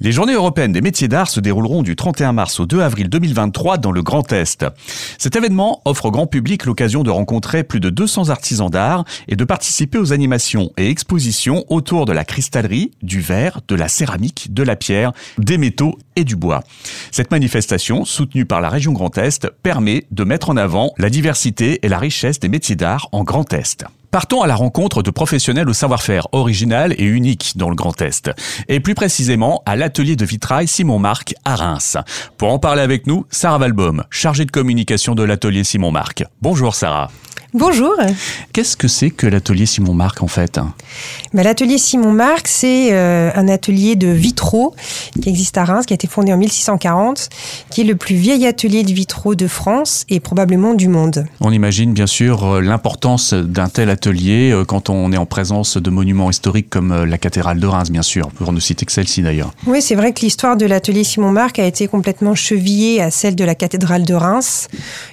Les journées européennes des métiers d'art se dérouleront du 31 mars au 2 avril 2023 dans le Grand Est. Cet événement offre au grand public l'occasion de rencontrer plus de 200 artisans d'art et de participer aux animations et expositions autour de la cristallerie, du verre, de la céramique, de la pierre, des métaux et du bois. Cette manifestation, soutenue par la région Grand Est, permet de mettre en avant la diversité et la richesse des métiers d'art en Grand Est. Partons à la rencontre de professionnels au savoir-faire original et unique dans le Grand Est, et plus précisément à l'atelier de vitrail Simon Marc à Reims. Pour en parler avec nous, Sarah Valbaum, chargée de communication de l'atelier Simon Marc. Bonjour Sarah. Bonjour. Qu'est-ce que c'est que l'atelier Simon Marc en fait? Bah, L'atelier Simon Marc, c'est euh, un atelier de vitraux qui existe à Reims, qui a été fondé en 1640, qui est le plus vieil atelier de vitraux de France et probablement du monde. On imagine bien sûr euh, l'importance d'un tel atelier euh, quand on est en présence de monuments historiques comme la cathédrale de Reims, bien sûr, pour ne citer que celle-ci d'ailleurs. Oui, c'est vrai que l'histoire de l'atelier Simon Marc a été complètement chevillée à celle de la cathédrale de Reims.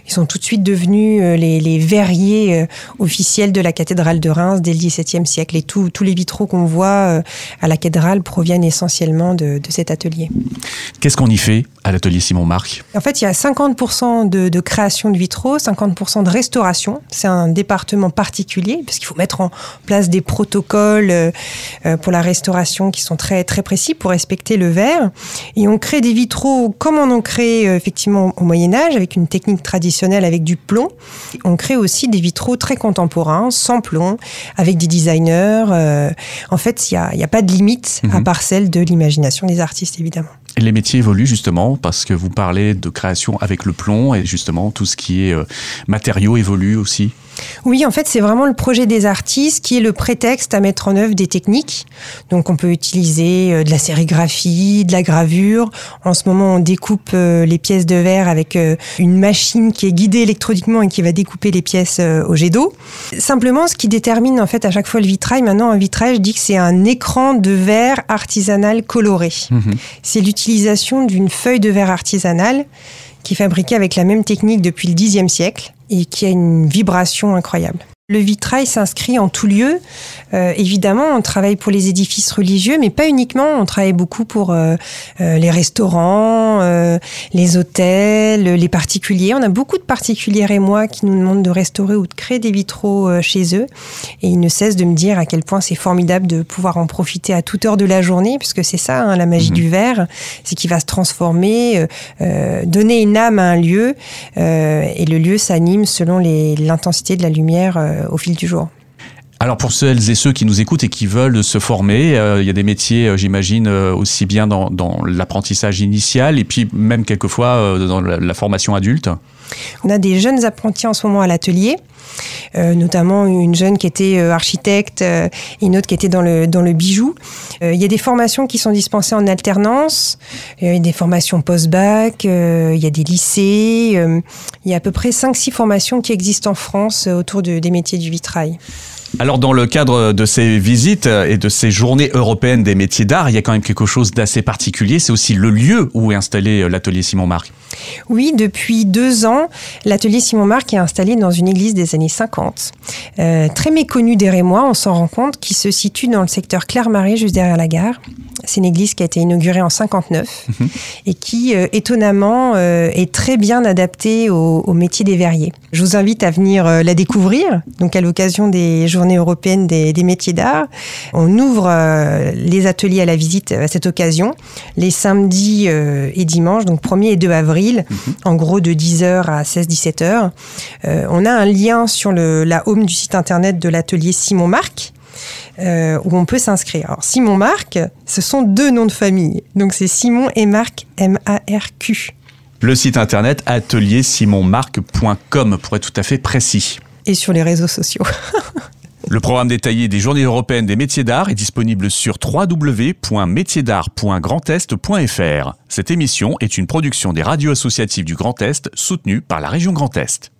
Ils sont tout de suite devenus les, les verriers euh, officiel de la cathédrale de Reims dès le XVIIe siècle. Et tous les vitraux qu'on voit euh, à la cathédrale proviennent essentiellement de, cet atelier. Qu'est-ce qu'on y fait à l'atelier Simon Marc En fait, il y a 50% de, création de vitraux, 50% de restauration. C'est un département particulier parce qu'il faut mettre en place des protocoles euh, pour la restauration qui sont très très précis pour respecter le verre. Et on crée des vitraux comme on en crée effectivement au Moyen Âge avec une technique traditionnelle avec du plomb. On crée aussi des des vitraux très contemporains, sans plomb, avec des designers. Euh, en fait, il n'y a, a, pas de limite à mhm. part celle de l'imagination des artistes, évidemment. Et les métiers évoluent justement parce que vous parlez de création avec le plomb et justement tout ce qui est euh, matériaux évolue aussi. Oui, en fait, c'est vraiment le projet des artistes qui est le prétexte à mettre en œuvre des techniques. Donc, on peut utiliser euh, de la sérigraphie, de la gravure. En ce moment, on découpe euh, les pièces de verre avec une machine qui est guidée électroniquement et qui va découper les pièces au jet d'eau. Simplement, ce qui détermine en fait à chaque fois le vitrail, maintenant, un vitrail, je dis que c'est un écran de verre artisanal coloré. Mhm. C'est l'utilisation l'utilisation d'une feuille de verre artisanale qui est fabriquée avec la même technique depuis le Xe siècle et qui a une vibration incroyable. Le vitrail s'inscrit en tout lieu. Euh, évidemment, on travaille pour les édifices religieux, mais pas uniquement. On travaille beaucoup pour euh, euh, les restaurants, les hôtels, les particuliers. On a beaucoup de particuliers et moi qui nous demandent de restaurer ou de créer des vitraux chez eux. Et ils ne cessent de me dire à quel point c'est formidable de pouvoir en profiter à toute heure de la journée, puisque c'est ça, hein, la magie mhm. du verre, c'est qu'il va se transformer, donner une âme à un lieu, et le lieu s'anime selon l'intensité de la lumière au fil du jour. Alors pour celles et ceux qui nous écoutent et qui veulent se former, euh, il y a des métiers, euh, j'imagine, aussi bien dans, l'apprentissage initial et puis même quelquefois dans la formation adulte. On a des jeunes apprentis en ce moment à l'atelier euh, notamment une jeune qui était euh, architecte euh, et une autre qui était dans le, bijou. Il y a des formations qui sont dispensées en alternance, il y a des formations post-bac, il y a des lycées, il y a à peu près 5-6 formations qui existent en France autour de, des métiers du vitrail. Alors dans le cadre de ces visites et de ces journées européennes des métiers d'art, il y a quand même quelque chose d'assez particulier, c'est aussi le lieu où est installé l'atelier Simon Marc. Oui, depuis deux ans, l'atelier Simon Marc est installé dans une église des années 50, euh, très méconnue des Rémois, on s'en rend compte, qui se situe dans le secteur Claire-Marie, juste derrière la gare. C'est une église qui a été inaugurée en 59 mhm. et qui, euh, étonnamment, euh, est très bien adaptée au, métier des verriers. Je vous invite à venir la découvrir, donc à l'occasion des Journées européennes des, des métiers d'art. On ouvre les ateliers à la visite à cette occasion, les samedis et dimanches, donc 1er et 2 avril Mhm. en gros de 10h à 16-17h. Euh, on a un lien sur le, la home du site internet de l'atelier Simon Marc. Euh, où on peut s'inscrire. Alors Simon Marc, ce sont deux noms de famille. Donc c'est Simon et Marc, M-A-R-Q. Le site internet ateliersimonmarc.com pour être tout à fait précis. Et sur les réseaux sociaux. Le programme détaillé des Journées européennes des métiers d'art est disponible sur www.métierdart.grandest.fr. Cette émission est une production des radios associatives du Grand Est soutenue par la région Grand Est.